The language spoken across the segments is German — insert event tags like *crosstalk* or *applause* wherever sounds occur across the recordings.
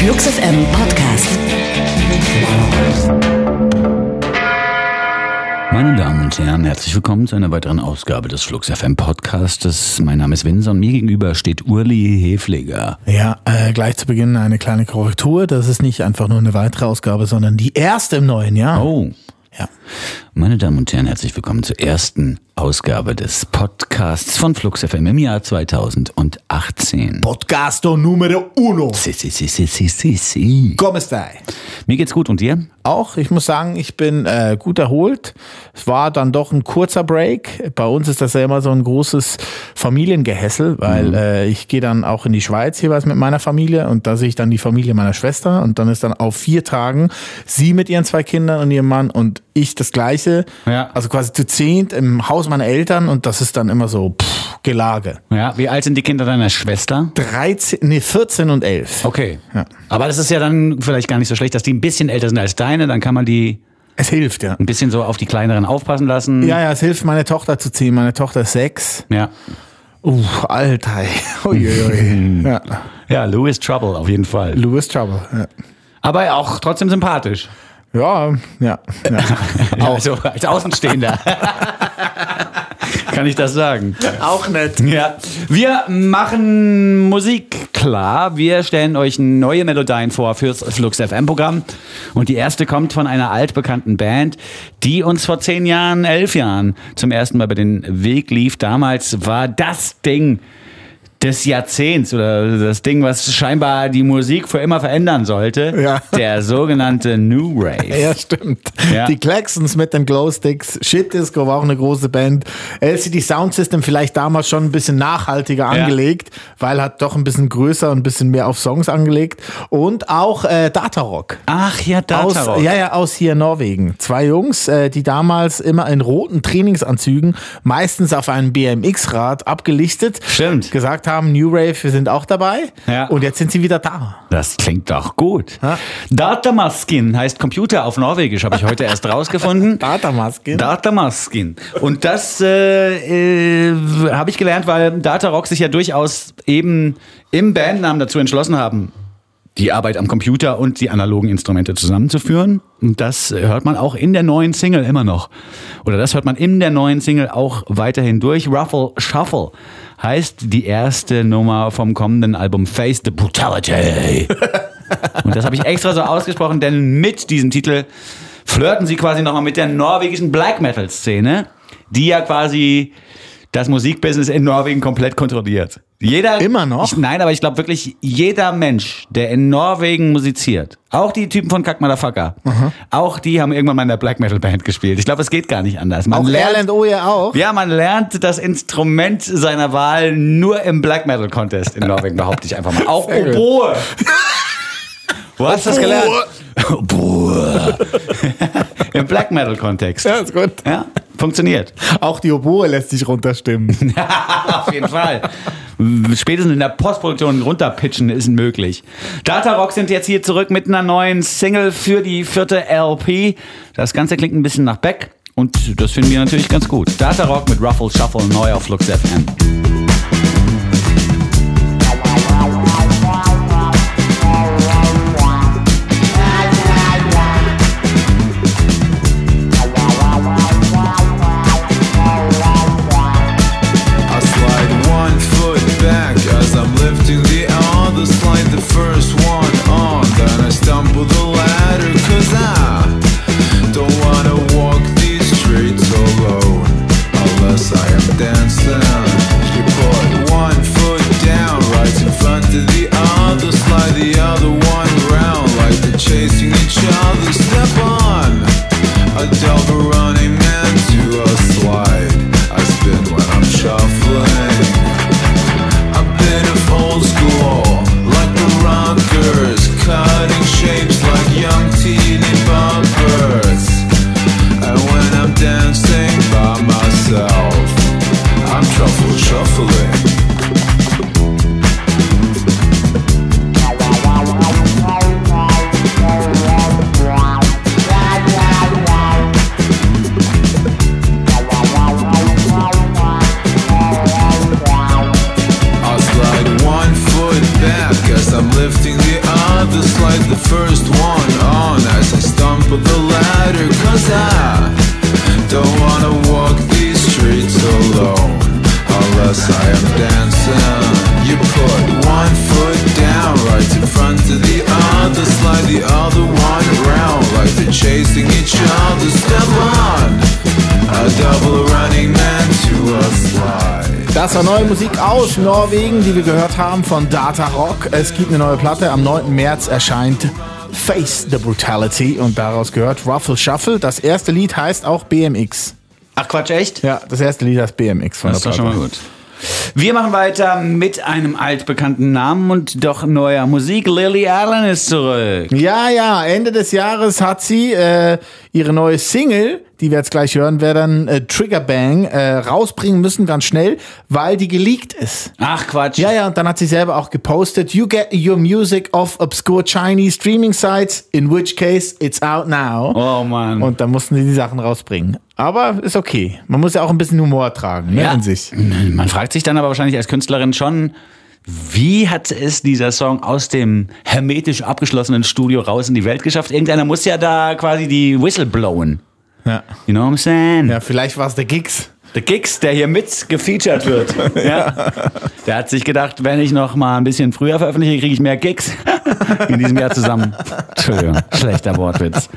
Flux FM Podcast. Meine Damen und Herren, herzlich willkommen zu einer weiteren Ausgabe des Flux FM Podcastes. Mein Name ist Vincent und mir gegenüber steht Urli Hefliger. Ja, äh, gleich zu Beginn eine kleine Korrektur. Das ist nicht einfach nur eine weitere Ausgabe, sondern die erste im neuen Jahr. Oh. Ja. Meine Damen und Herren, herzlich willkommen zur ersten Ausgabe des Podcasts von Flux FM im Jahr 2018. Podcasto numero uno. Si, si, si, si, si, si, si. Come stai? Mir geht's gut und dir? Auch, ich muss sagen, ich bin äh, gut erholt. Es war dann doch ein kurzer Break. Bei uns ist das ja immer so ein großes Familiengehässel, weil äh, ich gehe dann auch in die Schweiz jeweils mit meiner Familie und da sehe ich dann die Familie meiner Schwester und dann ist dann auf vier Tagen sie mit ihren zwei Kindern und ihrem Mann und ich das gleiche. Ja. Also quasi zu zehnt im Haus meiner Eltern und das ist dann immer so pff, Gelage. Ja, wie alt sind die Kinder deiner Schwester? 13, nee, 14 und 11. Okay. Ja. Aber das ist ja dann vielleicht gar nicht so schlecht, dass die ein bisschen älter sind als deine, dann kann man die Es hilft, ja. ein bisschen so auf die kleineren aufpassen lassen. Ja, ja, es hilft, meine Tochter zu ziehen. Meine Tochter ist sechs. Ja. Uh, Alter. Uiuiui. *laughs* *laughs* ja. Ja, Lou is Trouble auf jeden Fall. Louis Trouble. Ja. Aber auch trotzdem sympathisch. Ja, ja. ja. *laughs* Auch also, als Außenstehender. *laughs* Kann ich das sagen? Auch nett. Ja. Wir machen Musik klar. Wir stellen euch neue Melodien vor fürs Flux FM Programm. Und die erste kommt von einer altbekannten Band, die uns vor zehn Jahren, elf Jahren zum ersten Mal über den Weg lief. Damals war das Ding des Jahrzehnts oder das Ding, was scheinbar die Musik für immer verändern sollte. Ja. Der sogenannte New Rave. Ja, stimmt. Ja. Die Claxons mit den Glowsticks. Shit Disco war auch eine große Band. LCD Sound System vielleicht damals schon ein bisschen nachhaltiger Ja. angelegt, weil hat doch ein bisschen größer und ein bisschen mehr auf Songs angelegt. Und auch äh, Datarock. Ach ja, Aus, Datarock. ja, ja, aus hier Norwegen. Zwei Jungs, äh, die damals immer in roten Trainingsanzügen, meistens auf einem BMX-Rad abgelichtet, Stimmt. gesagt haben, New Rave, wir sind auch dabei. Ja. Und jetzt sind sie wieder da. Das klingt doch gut. Datamaskin heißt Computer auf Norwegisch, habe ich heute erst rausgefunden. *laughs* Datamaskin. Datamaskin. Und das äh, äh, habe ich gelernt, weil Datarock sich ja durchaus eben im Bandnamen dazu entschlossen haben, die Arbeit am Computer und die analogen Instrumente zusammenzuführen. Und das hört man auch in der neuen Single immer noch. Oder das hört man in der neuen Single auch weiterhin durch. Ruffle Shuffle heißt die erste Nummer vom kommenden Album Face the Brutality. *laughs* Und das habe ich extra so ausgesprochen, denn mit diesem Titel flirten sie quasi nochmal mit der norwegischen Black Metal Szene, die ja quasi das Musikbusiness in Norwegen komplett kontrolliert. Jeder Immer noch? Ich, nein, aber ich glaube wirklich jeder Mensch, der in Norwegen musiziert, auch die Typen von Kack Motherfucker, auch die haben irgendwann mal in der Black Metal Band gespielt. Ich glaube, es geht gar nicht anders. Man Auch lernt, Erland Oje auch. ja, man lernt das Instrument seiner Wahl nur im Black Metal Contest in Norwegen, behaupte ich einfach mal. Auch Sehr. Oboe. Wo hast du das gelernt? Oboe. *laughs* *laughs* Im Black Metal Kontext. Ja, ist gut. Ja, funktioniert. Auch die Oboe lässt sich runterstimmen. *laughs* Auf jeden Fall. Spätestens in der Postproduktion runterpitchen ist möglich. Datarock sind jetzt hier zurück mit einer neuen Single für die vierte LP. Das Ganze klingt ein bisschen nach Beck und das finden wir natürlich ganz gut. Datarock mit Ruffle Shuffle neu auf Flux FM. The other one around like they're chasing each other Step on A double running man to a slide Das war neue Musik aus Norwegen, die wir gehört haben von Data Rock. Es gibt eine neue Platte. Am 9. März erscheint Face the Brutality und daraus gehört Ruffle Shuffle. Das erste Lied heißt auch BMX. Ach Quatsch, echt? Ja, das erste Lied heißt BMX von Das ist der doch schon Platte. mal gut. Wir machen weiter mit einem altbekannten Namen und doch neuer Musik. Lily Allen ist zurück. Ja, ja, Ende des Jahres hat sie äh, ihre neue Single, die wir jetzt gleich hören werden, äh, Trigger Bang, äh, rausbringen müssen ganz schnell, weil die geleakt ist. Ach Quatsch. Ja, ja, und dann hat sie selber auch gepostet, you get your music off obscure Chinese streaming sites, in which case it's out now. Oh Mann. Und dann mussten sie die Sachen rausbringen. Aber ist okay. Man muss ja auch ein bisschen Humor tragen, ne, Ja. in sich. Man fragt sich dann aber wahrscheinlich als Künstlerin schon, wie hat es dieser Song aus dem hermetisch abgeschlossenen Studio raus in die Welt geschafft? Irgendeiner muss ja da quasi die Whistle blowen. Ja. You know what I'm saying? Ja, vielleicht war es der Gigs. Der Gix, der hier mit gefeatured wird. *laughs* ja. Der hat sich gedacht, wenn ich noch mal ein bisschen früher veröffentliche, kriege ich mehr Gigs *laughs* in diesem Jahr zusammen. Entschuldigung, schlechter Wortwitz.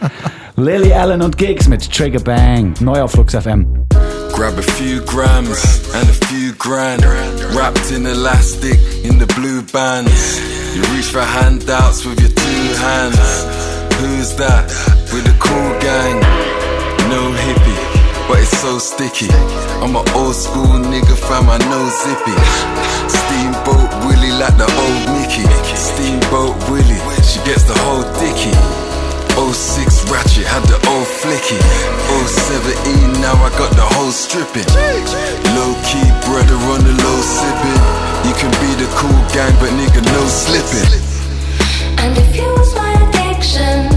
Lily Allen und Gigs mit Trigger Bang. Neu auf Flux FM. Grab a few grams and a few grand. Wrapped in elastic in the blue bands. You reach for handouts with your two hands. Who's that? With a cool gang. No hippie, but it's so sticky. I'm an old school nigga, fam, I know zippy. Steamboat Willie like the old Mickey. Steamboat Willie, she gets the whole dicky. 06 Ratchet had the old flicky. 017 now I got the whole stripping. Low key brother on the low sipping. You can be the cool gang, but nigga no slipping. And diffuse my addictions,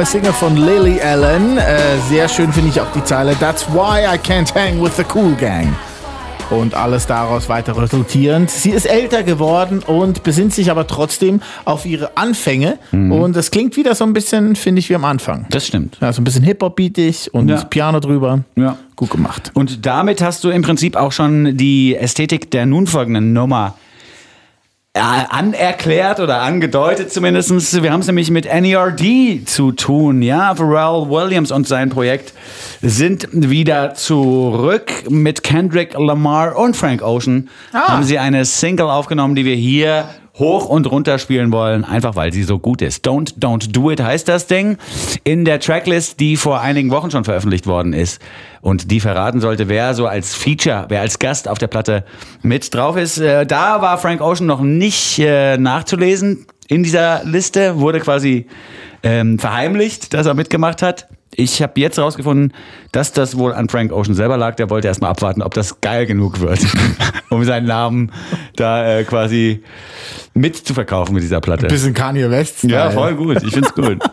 neue Single von Lily Allen. Äh, sehr schön finde ich auch die Zeile. That's why I can't hang with the cool gang. Und alles daraus weiter resultierend. Sie ist älter geworden und besinnt sich aber trotzdem auf ihre Anfänge. Und es klingt wieder so ein bisschen, finde ich, wie am Anfang. Das stimmt. Ja, so ein bisschen Hip-Hop-beatig und Ja. Piano drüber. Ja. Gut gemacht. Und damit hast du im Prinzip auch schon die Ästhetik der nun folgenden Nummer anerklärt oder angedeutet zumindest. Wir haben es nämlich mit NERD zu tun. Ja, Pharrell Williams und sein Projekt sind wieder zurück mit Kendrick Lamar und Frank Ocean. Haben sie eine Single aufgenommen, die wir hier hoch und runter spielen wollen, einfach weil sie so gut ist. Don't, don't do it heißt das Ding. In der Tracklist, die vor einigen Wochen schon veröffentlicht worden ist und die verraten sollte, wer so als Feature, wer als Gast auf der Platte mit drauf ist. Äh, da war Frank Ocean noch nicht äh, nachzulesen in dieser Liste, wurde quasi ähm, verheimlicht, dass er mitgemacht hat. Ich habe jetzt rausgefunden, dass das wohl an Frank Ocean selber lag. Der wollte erstmal abwarten, ob das geil genug wird, *laughs* um seinen Namen da äh, quasi mitzuverkaufen mit dieser Platte. Bisschen Kanye West. Ja, voll gut. Ich find's gut. *laughs*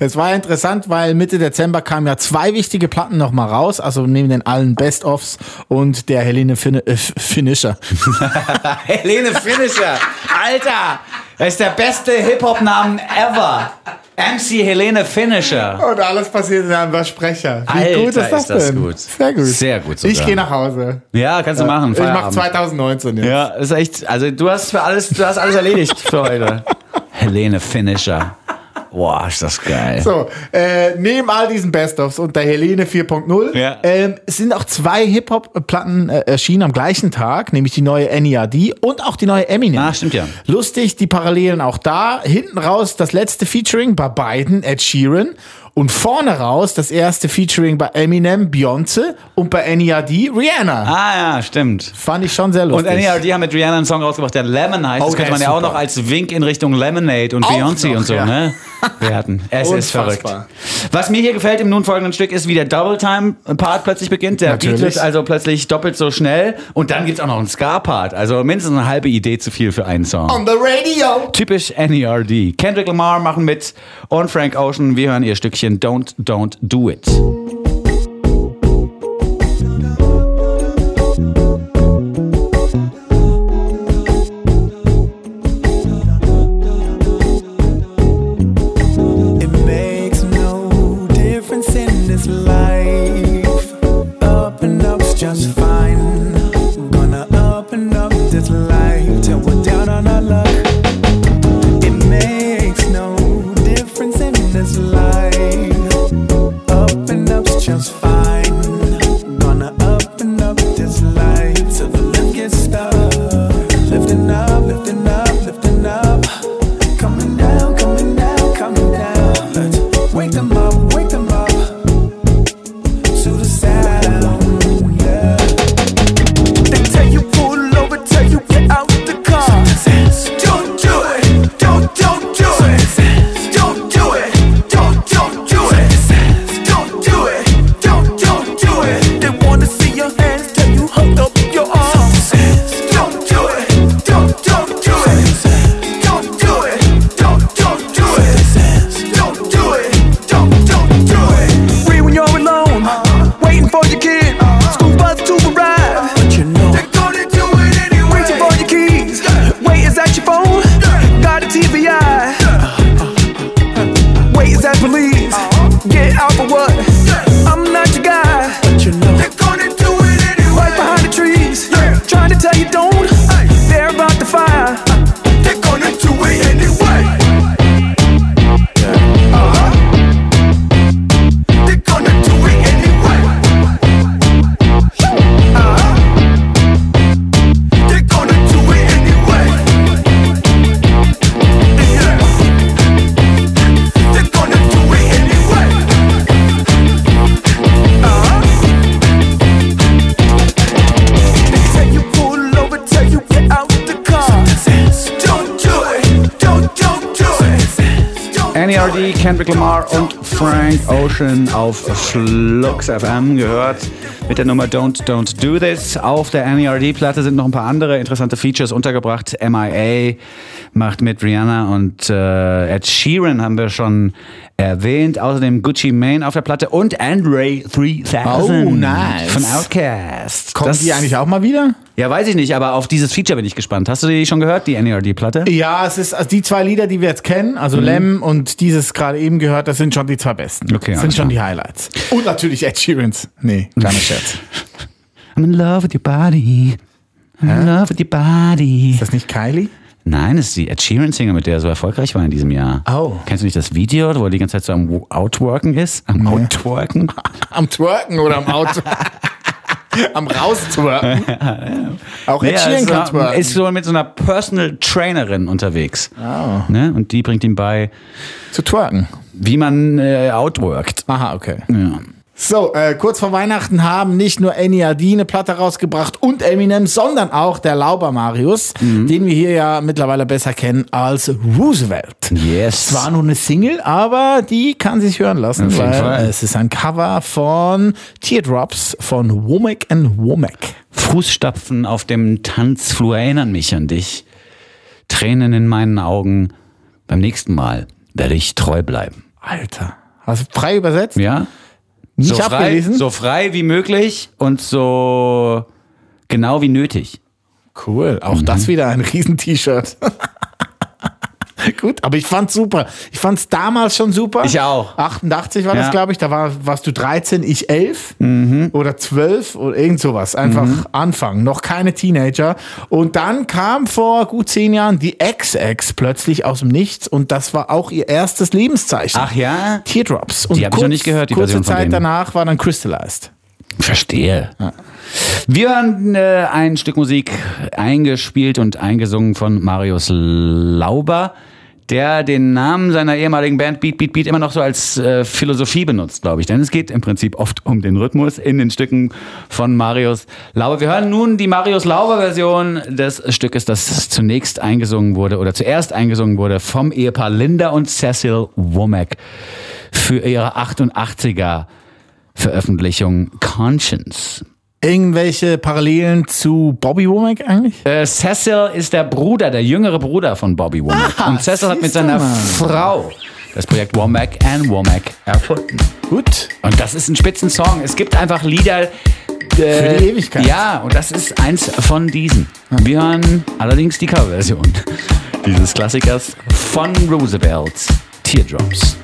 Es war interessant, weil Mitte Dezember kamen ja zwei wichtige Platten nochmal raus, also neben den allen Best-Offs und der Helene fin äh, Finisher. *laughs* Helene Finisher. Alter, das ist der beste Hip-Hop-Namen ever. MC Helene Finisher. Und alles passiert in einem Versprecher. Wie Alter, gut ist das ist das denn? gut. Sehr gut. Sehr gut sogar. Ich gehe nach Hause. Ja, kannst du machen. Ich mache Feierabend. 2019 jetzt. Ja, ist echt, also du hast für alles, du hast alles erledigt für heute. *laughs* Helene Finisher. Boah, ist das geil. So, äh, neben all diesen Best-ofs und der Helene 4.0 Ja. ähm, sind auch zwei Hip-Hop-Platten äh, erschienen am gleichen Tag, nämlich die neue NERD und auch die neue Eminem. Ah, stimmt ja. Lustig, die Parallelen auch da. Hinten raus das letzte Featuring bei beiden, Ed Sheeran. Und vorne raus das erste Featuring bei Eminem, Beyoncé und bei NERD, Rihanna. Ah ja, stimmt. Fand ich schon sehr Und lustig. NERD haben mit Rihanna einen Song rausgebracht, der Lemon heißt. Oh, das könnte der man ist ja auch super. noch als Wink in Richtung Lemonade und Beyoncé noch, und so, ja. ne? Werten. Es ist verrückt. Was mir hier gefällt im nun folgenden Stück ist, wie der Double-Time-Part plötzlich beginnt. Der Natürlich. Beat wird also plötzlich doppelt so schnell. Und dann gibt's auch noch einen Ska-Part. Also mindestens eine halbe Idee zu viel für einen Song. On the radio. Typisch NERD. Kendrick Lamar machen mit und Frank Ocean. Wir hören ihr Stückchen And don't, Don't Do It. Kendrick Lamar und Frank Ocean auf Flux FM gehört mit der Nummer Don't Don't Do This. Auf der NERD-Platte sind noch ein paar andere interessante Features untergebracht. MIA macht mit Rihanna und äh, Ed Sheeran haben wir schon erwähnt. Außerdem Gucci Mane auf der Platte und Andre 3000 Oh, nice. von Outkast. Kommen Das- die eigentlich auch mal wieder? Ja, weiß ich nicht, aber auf dieses Feature bin ich gespannt. Hast du die schon gehört, die NERD-Platte? Ja, es ist also die zwei Lieder, die wir jetzt kennen, also Lem und dieses gerade eben gehört, das sind schon die zwei besten. Okay, das sind schon klar. die Highlights. Und natürlich Ed Sheerans. Nee, kleiner Scherz. *laughs* I'm in love with your body. I'm in love with your body. Ist das nicht Kylie? Nein, das ist die Ed Sheeran Single, mit der er so erfolgreich war in diesem Jahr. Oh. Kennst du nicht das Video, wo er die ganze Zeit so am Outworken ist? Am Outworken? *laughs* Am Twerken oder am Auto? *laughs* am Raustwerken. Auch Ed Sheeran ist, kann twerken. ist so mit so einer Personal Trainerin unterwegs. Oh. Ne? Und die bringt ihm bei, Zu twerken. wie man äh, outworkt. Aha, okay. Ja. So, äh, kurz vor Weihnachten haben nicht nur NERD eine Platte rausgebracht und Eminem, sondern auch der Lauber Marius, Mhm. den wir hier ja mittlerweile besser kennen als Roosevelt. Yes. Es war nur eine Single, aber die kann sich hören lassen, Auf weil Fall. es ist ein Cover von Teardrops von Womack and Womack. Fußstapfen auf dem Tanzflur erinnern mich an dich. Tränen in meinen Augen. Beim nächsten Mal werde ich treu bleiben. Alter. Hast du frei übersetzt? Ja? Nicht so frei, abgelesen? so frei wie möglich und so genau wie nötig. Cool. Auch das wieder ein Riesen-T-Shirt. *laughs* Gut, aber ich fand's super. Ich fand's damals schon super. Ich auch. 88 war Ja. das, glaube ich. Da war, warst du 13, ich 11 oder 12 oder irgend sowas. Einfach Anfang, noch keine Teenager. Und dann kam vor gut zehn Jahren die XX plötzlich aus dem Nichts und das war auch ihr erstes Lebenszeichen. Ach ja? Teardrops. Und Die hab ich noch nicht gehört, die kurze Version Zeit danach war dann Crystallized. Verstehe. Wir hören äh, ein Stück Musik eingespielt und eingesungen von Marius Lauber, der den Namen seiner ehemaligen Band Beat Beat Beat immer noch so als äh, Philosophie benutzt, glaube ich. Denn es geht im Prinzip oft um den Rhythmus in den Stücken von Marius Lauber. Wir hören nun die Marius Lauber-Version des Stückes, das zunächst eingesungen wurde oder zuerst eingesungen wurde vom Ehepaar Linda und Cecil Womack für ihre 88er Veröffentlichung Conscience. Irgendwelche Parallelen zu Bobby Womack eigentlich? Äh, Cecil ist der Bruder, der jüngere Bruder von Bobby Womack. Ah, Und Cecil hat mit seiner. Frau das Projekt Womack and Womack erfunden. Gut. Und das ist ein Spitzensong. Es gibt einfach Lieder. Äh, Für die Ewigkeit. Ja, und das ist eins von diesen. Wir hören allerdings die Coverversion *laughs* dieses Klassikers von Roosevelt's Teardrops.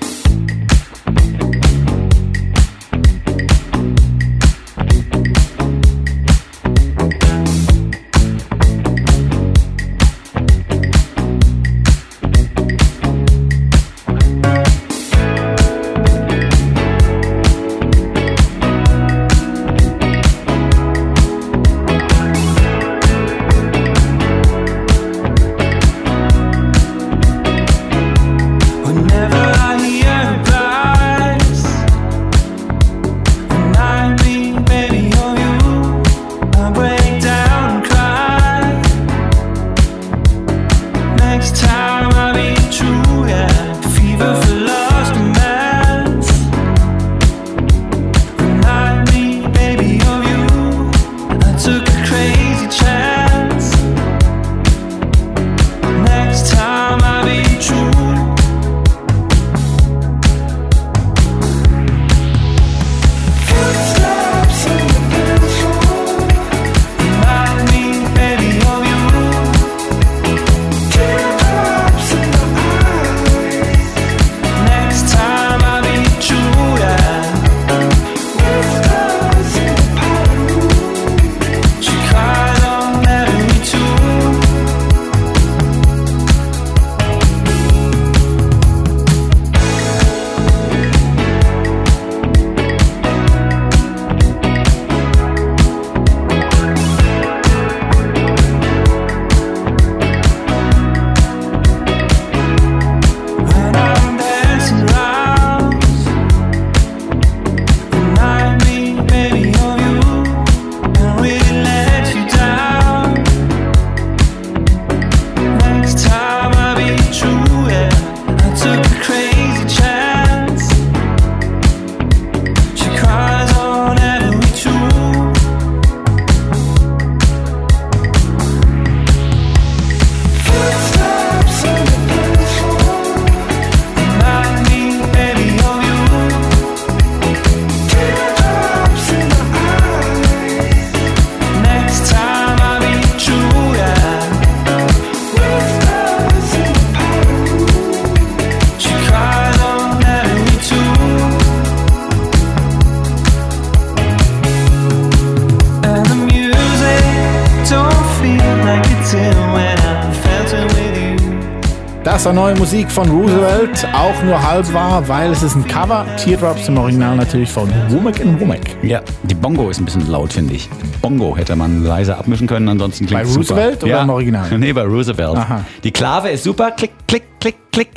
Von Roosevelt, auch nur halb wahr, weil es ist ein Cover. Teardrops im Original natürlich von Womack and Womack. Ja, die Bongo ist ein bisschen laut, finde ich. Bongo hätte man leise abmischen können, ansonsten klingt Bei super. Roosevelt oder ja. im Original? *laughs* Nee, bei Roosevelt. Aha. Die Klave ist super, klick, klick, klick, klick.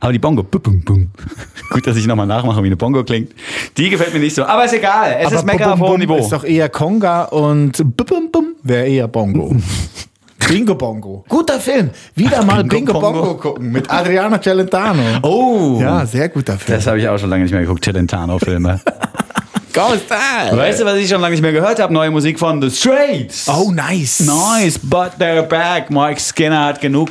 Aber die Bongo, bum, bum, bum. *laughs* Gut, dass ich nochmal nachmache, wie eine Bongo klingt. Die gefällt mir nicht so. Aber ist egal. Es ist Mecker auf hohem Niveau. ist doch eher Conga und Bum Bum Bum wäre eher Bongo. *laughs* Bingo Bongo. Guter Film. Wieder mal Bingo Bingo, Bongo. Bongo gucken mit Adriano Celentano. Oh. Ja, sehr guter Film. Das habe ich auch schon lange nicht mehr geguckt, Celentano-Filme. *laughs* Style. weißt du, was ich schon lange nicht mehr gehört habe? Neue Musik von The Straits. Oh, nice. Nice, but they're back. Mike Skinner hat genug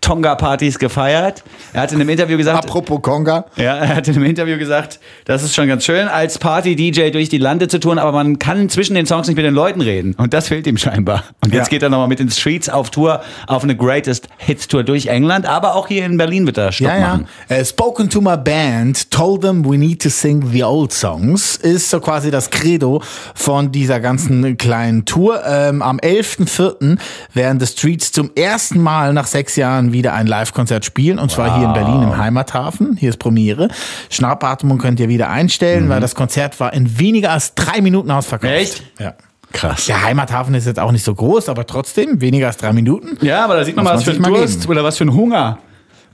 Tonga-Partys gefeiert. Er hat in einem Interview gesagt, Apropos Konga. ja, er hat in einem Interview gesagt, das ist schon ganz schön, als Party-DJ durch die Lande zu tun, aber man kann zwischen den Songs nicht mit den Leuten reden. Und das fehlt ihm scheinbar. Und jetzt Ja. geht er nochmal mit den Streets auf Tour, auf eine Greatest Hits Tour durch England, aber auch hier in Berlin wird er Stopp Ja, ja. machen. Äh, spoken to my band, told them we need to sing the old songs, ist so quasi das Credo von dieser ganzen kleinen Tour. Ähm, am 11.04. werden The Streets zum ersten Mal nach sechs Jahren wieder ein Live-Konzert spielen, und zwar hier in Berlin im Heimathafen. Hier ist Premiere. Schnappatmung könnt ihr wieder einstellen, weil das Konzert war in weniger als drei Minuten ausverkauft. Mhm. Echt? Ja. Krass. Der Heimathafen ist jetzt auch nicht so groß, aber trotzdem weniger als drei Minuten. Ja, aber da sieht man mal, was für ein Durst geben. oder was für ein Hunger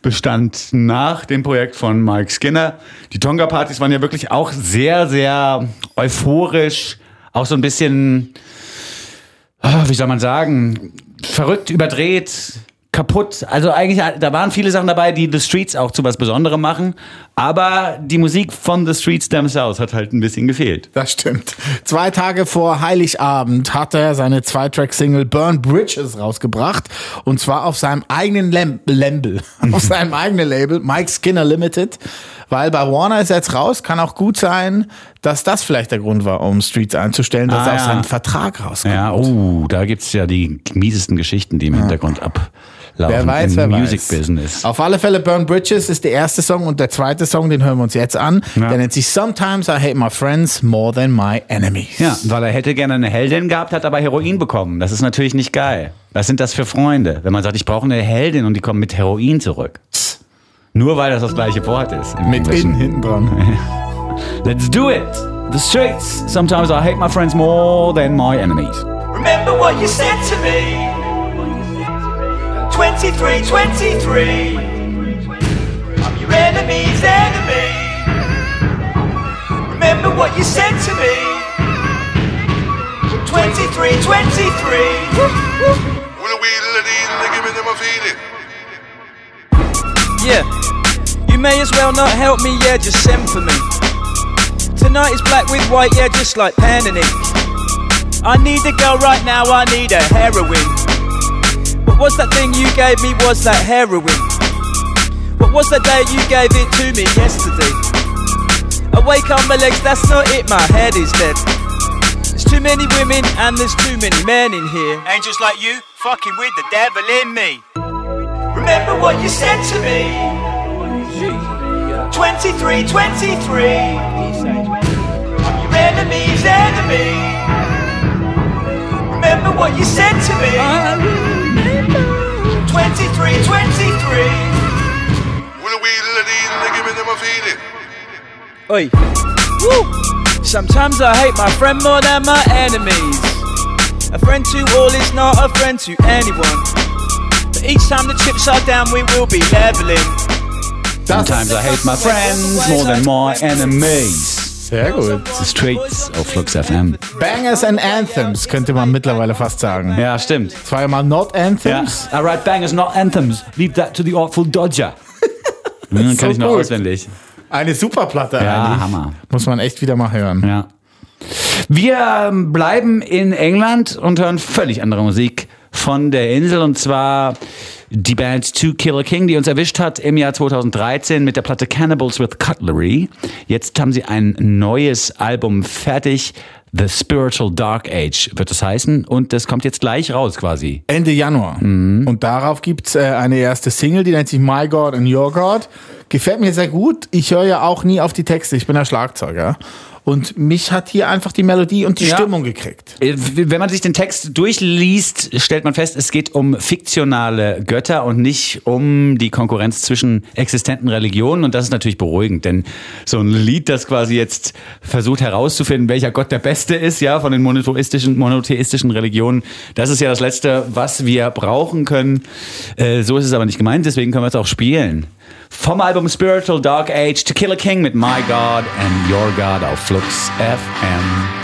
bestand nach dem Projekt von Mike Skinner. Die Tonga-Partys waren ja wirklich auch sehr, sehr euphorisch, auch so ein bisschen, ah, wie soll man sagen, verrückt, überdreht, kaputt. Also eigentlich, da waren viele Sachen dabei, die The Streets auch zu was Besonderem machen. Aber die Musik von The Streets themselves hat halt ein bisschen gefehlt. Das stimmt. Zwei Tage vor Heiligabend hat er seine Zwei-Track-Single Burn Bridges rausgebracht. Und zwar auf seinem eigenen Lem Label. *laughs* auf seinem eigenen Label, Mike Skinner Limited. Weil bei Warner ist er jetzt raus. Kann auch gut sein, dass das vielleicht der Grund war, um Streets einzustellen, dass Ah, er aus ja. seinem Vertrag rauskommt. Ja, oh, da gibt's ja die miesesten Geschichten, die im Hintergrund ablaufen. Wer weiß, im wer Music weiß. Business. Auf alle Fälle Burn Bridges ist der erste Song und der zweite Song, den hören wir uns jetzt an. Ja. Der nennt sich Sometimes I Hate My Friends More Than My Enemies. Ja, weil er hätte gerne eine Heldin gehabt, hat aber Heroin bekommen. Das ist natürlich nicht geil. Was sind das für Freunde? Wenn man sagt, ich brauche eine Heldin und die kommen mit Heroin zurück. Nur weil das das gleiche Wort ist. Mit Englischen. innen hinten dran. *laughs* Let's do it. The streets. Sometimes I hate my friends more than my enemies. Remember what you said to me 23, 23 I'm your enemy's enemy Remember what you said to me 23, 23 Yeah, you may as well not help me, yeah, just send for me. Tonight is black with white, yeah, just like pen and ink. I need a girl right now, I need a heroine. What was that thing you gave me? Was that heroin? What was that day you gave it to me yesterday? I wake up my legs, that's not it, my head is dead. There's too many women and there's too many men in here. Angels like you, fucking with the devil in me. Remember what you said to me 23, 23 I'm your enemy Remember what you said to me 23, 23 Oi. Woo. Sometimes I hate my friend more than my enemies. A friend to all is not a friend to anyone. But each time the chips are down, we will be leveling. Sometimes I hate my friends more than my enemies. Sehr gut. The streets auf Flux FM. Bangers and Anthems könnte man mittlerweile fast sagen. Ja, stimmt. Es war ja mal Not Ja. Anthems. I write bangers, not anthems. Leave that to the Artful Dodger. *laughs* Hm, so kann ich noch gut. auswendig. Eine Superplatte Ja, eigentlich. Hammer. Muss man echt wieder mal hören. Ja. Wir ähm, bleiben in England und hören völlig andere Musik von der Insel und zwar die Band Two Killer King, die uns erwischt hat im Jahr 2013 mit der Platte Cannibals with Cutlery. Jetzt haben sie ein neues Album fertig. The Spiritual Dark Age wird es heißen und das kommt jetzt gleich raus quasi. Ende Januar. Und darauf gibt's äh, eine erste Single, die nennt sich My God and Your God. Gefällt mir sehr gut. Ich höre ja auch nie auf die Texte. Ich bin ja Schlagzeuger. Und mich hat hier einfach die Melodie und die Ja. Stimmung gekriegt. Äh, Wenn man sich den Text durchliest, stellt man fest, es geht um fiktionale Götter und nicht um die Konkurrenz zwischen existenten Religionen. Und das ist natürlich beruhigend, denn so ein Lied, das quasi jetzt versucht herauszufinden, welcher Gott der Beste ist, ja, von den monotheistischen, monotheistischen Religionen, das ist ja das Letzte, was wir brauchen können. Äh, so ist es aber nicht gemeint, deswegen können wir es auch spielen. Vom Album Spiritual Dark Age to Kill a King mit My God and Your God auf Flux FM.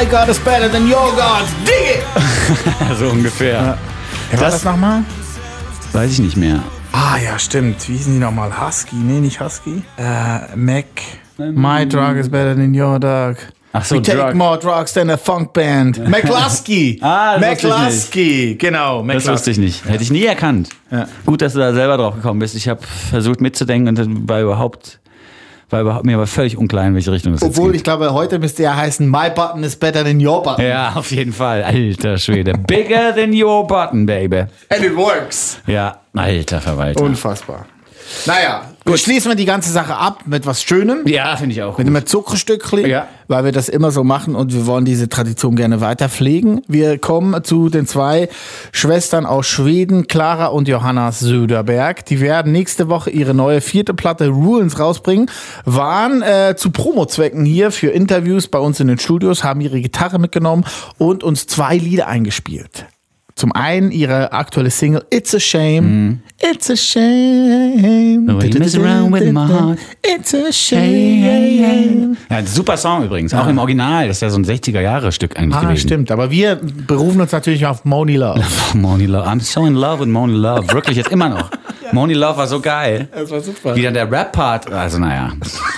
My God is better than your God. Dig it! *laughs* so ungefähr. Wer war das nochmal? Weiß ich nicht mehr. Ah ja, stimmt. Wie hießen die nochmal? Husky? Nee, nicht Husky. Äh, Mac. My drug is better than your dog. Ach so, We take Drug. more drugs than a funk band. *laughs* McCluskey. Ah, das wusste ich McCluskey. Genau, Das McCluskey. wusste ich nicht. Hätte ich nie erkannt. Gut, dass du da selber drauf gekommen bist. Ich habe versucht mitzudenken und dann war überhaupt, war überhaupt mir aber völlig unklar, in welche Richtung jetzt Obwohl, geht. ich glaube, heute müsste ja heißen, My button is better than your button. Ja, auf jeden Fall. Alter Schwede. Bigger than your button, baby. And it works. Ja, alter Verwalter. Unfassbar. Naja, gut. Schließen wir die ganze Sache ab mit was Schönem. ja, finde ich auch. Mit Gut. einem Zuckerstückchen, Ja. weil wir das immer so machen und wir wollen diese Tradition gerne weiter pflegen. Wir kommen zu den zwei Schwestern aus Schweden, Clara und Johanna Söderberg. Die werden nächste Woche ihre neue vierte Platte Ruins rausbringen, waren äh, zu Promo-Zwecken hier für Interviews bei uns in den Studios, haben ihre Gitarre mitgenommen und uns zwei Lieder eingespielt. Zum einen ihre aktuelle Single It's a Shame. It's a shame. The way you mess around with my heart. It's a shame. Ja, ein super Song übrigens. Auch im Original. Das ist ja so ein 60er-Jahre-Stück eigentlich Ah, gewesen. stimmt. Aber wir berufen uns natürlich auf Moni Love. *laughs* Moni Love. I'm so in love with Moni Love. Wirklich jetzt immer noch. *laughs* Moni Love war so geil. Das war super. Wie dann der Rap-Part. Also naja,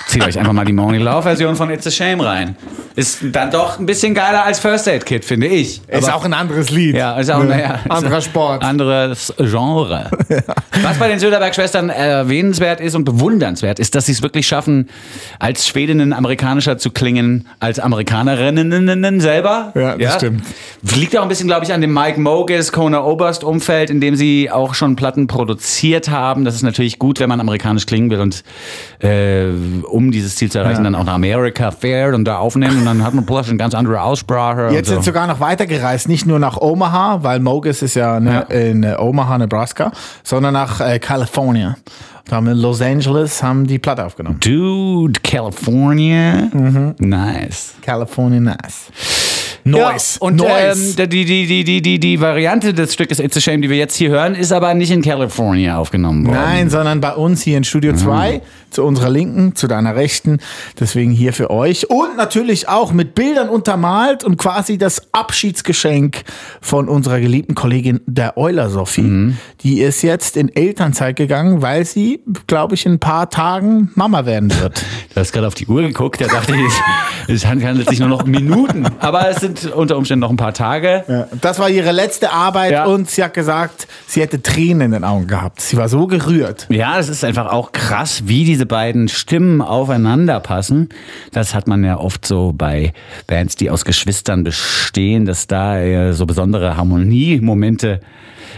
zieht euch einfach mal die Moni Love-Version von It's a Shame rein. Ist dann doch ein bisschen geiler als First Aid Kid, finde ich. Ist Aber- auch ein anderes Lied. Ja, ist auch Ne? Naja, ist anderer Sport. Anderes Genre. *laughs* Was bei den Söderberg-Schwestern erwähnenswert ist und bewundernswert, ist, dass sie es wirklich schaffen, als Schwedinnen amerikanischer zu klingen als Amerikanerinnen selber. Ja, das stimmt. Liegt auch ein bisschen, glaube ich, an dem Mike Mogis, Kona Oberst Umfeld, in dem sie auch schon Platten produziert haben. Das ist natürlich gut, wenn man amerikanisch klingen will und äh, um dieses Ziel zu erreichen, dann auch nach America fährt und da aufnehmen und dann hat man plötzlich eine ganz andere Aussprache. Jetzt und sind so. sogar noch weitergereist, nicht nur nach Omaha, weil Mogis ist ja, ne, in äh, Omaha, Nebraska, sondern nach äh, California. Da haben wir in Los Angeles haben die Platte aufgenommen. Dude, California. Mhm. Nice. California Nice. Ja, Noise. und Noise. ähm, die, die, die, die, die, die Variante des Stückes It's a Shame, die wir jetzt hier hören, ist aber nicht in California aufgenommen worden. Nein, sondern bei uns hier in Studio 2, zu unserer Linken, zu deiner Rechten. Deswegen hier für euch. Und natürlich auch mit Bildern untermalt und quasi das Abschiedsgeschenk von unserer geliebten Kollegin der Euler Sophie. Die ist jetzt in Elternzeit gegangen, weil sie, glaube ich, in ein paar Tagen Mama werden wird. *laughs* Du hast gerade auf die Uhr geguckt, da dachte ich, es handelt sich nur noch um Minuten. Aber es sind unter Umständen noch ein paar Tage. Das war ihre letzte Arbeit Ja. und sie hat gesagt, sie hätte Tränen in den Augen gehabt. Sie war so gerührt. Ja, es ist einfach auch krass, wie diese beiden Stimmen aufeinander passen. Das hat man ja oft so bei Bands, die aus Geschwistern bestehen, dass da äh, so besondere Harmoniemomente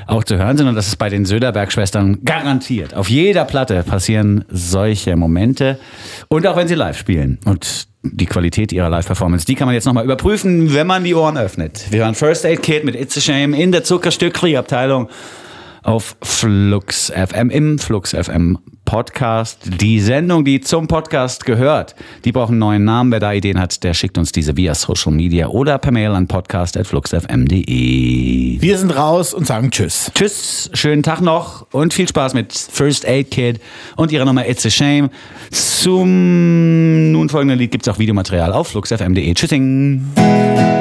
auch zu hören sind. Und das ist bei den Söderberg-Schwestern garantiert. Auf jeder Platte passieren solche Momente. Und auch wenn sie live spielen. Und die Qualität ihrer Live-Performance, die kann man jetzt nochmal überprüfen, wenn man die Ohren öffnet. Wir hören First Aid Kit mit It's a Shame in der Zuckerstückli-Abteilung auf Flux FM, im Flux FM Podcast. Die Sendung, die zum Podcast gehört, die braucht einen neuen Namen. Wer da Ideen hat, der schickt uns diese via Social Media oder per Mail an podcast.fluxfm.de. Wir sind raus und sagen Tschüss. Tschüss, schönen Tag noch und viel Spaß mit First Aid Kid und ihrer Nummer It's a Shame. Zum nun folgenden Lied gibt es auch Videomaterial auf fluxfm.de. Tschüssing.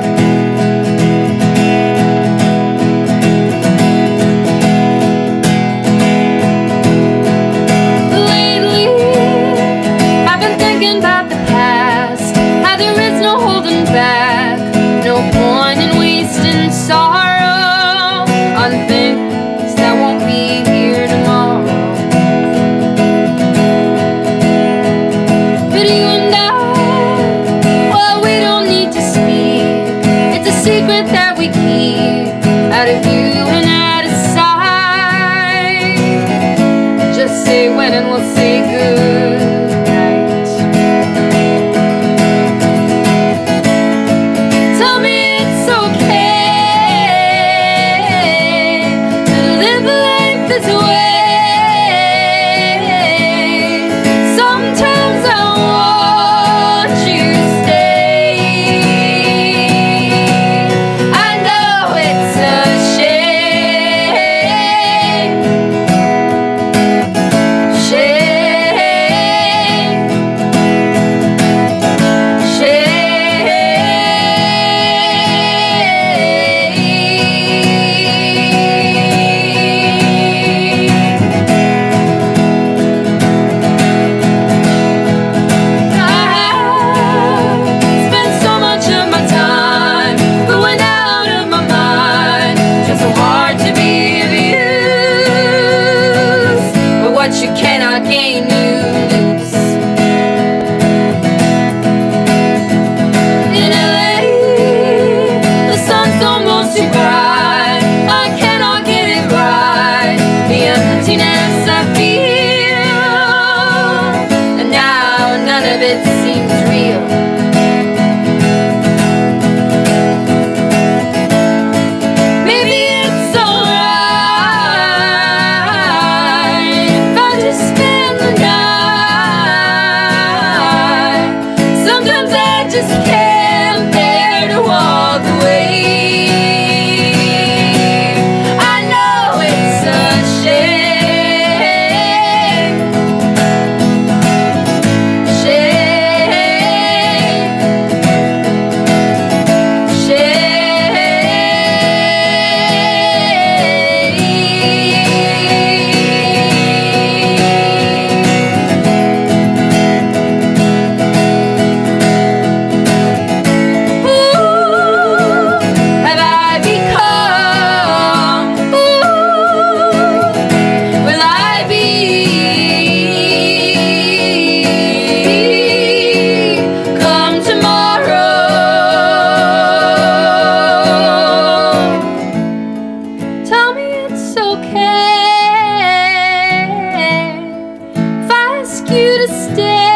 you to stay.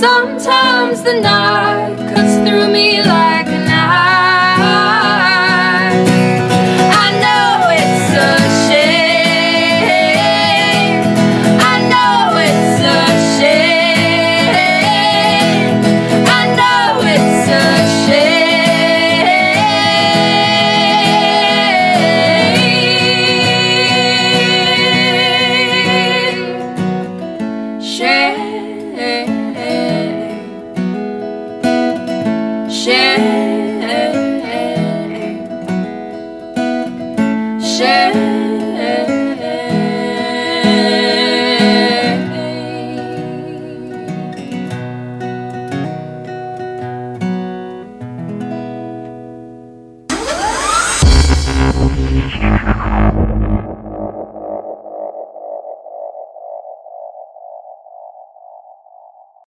Sometimes the night cuts through me like.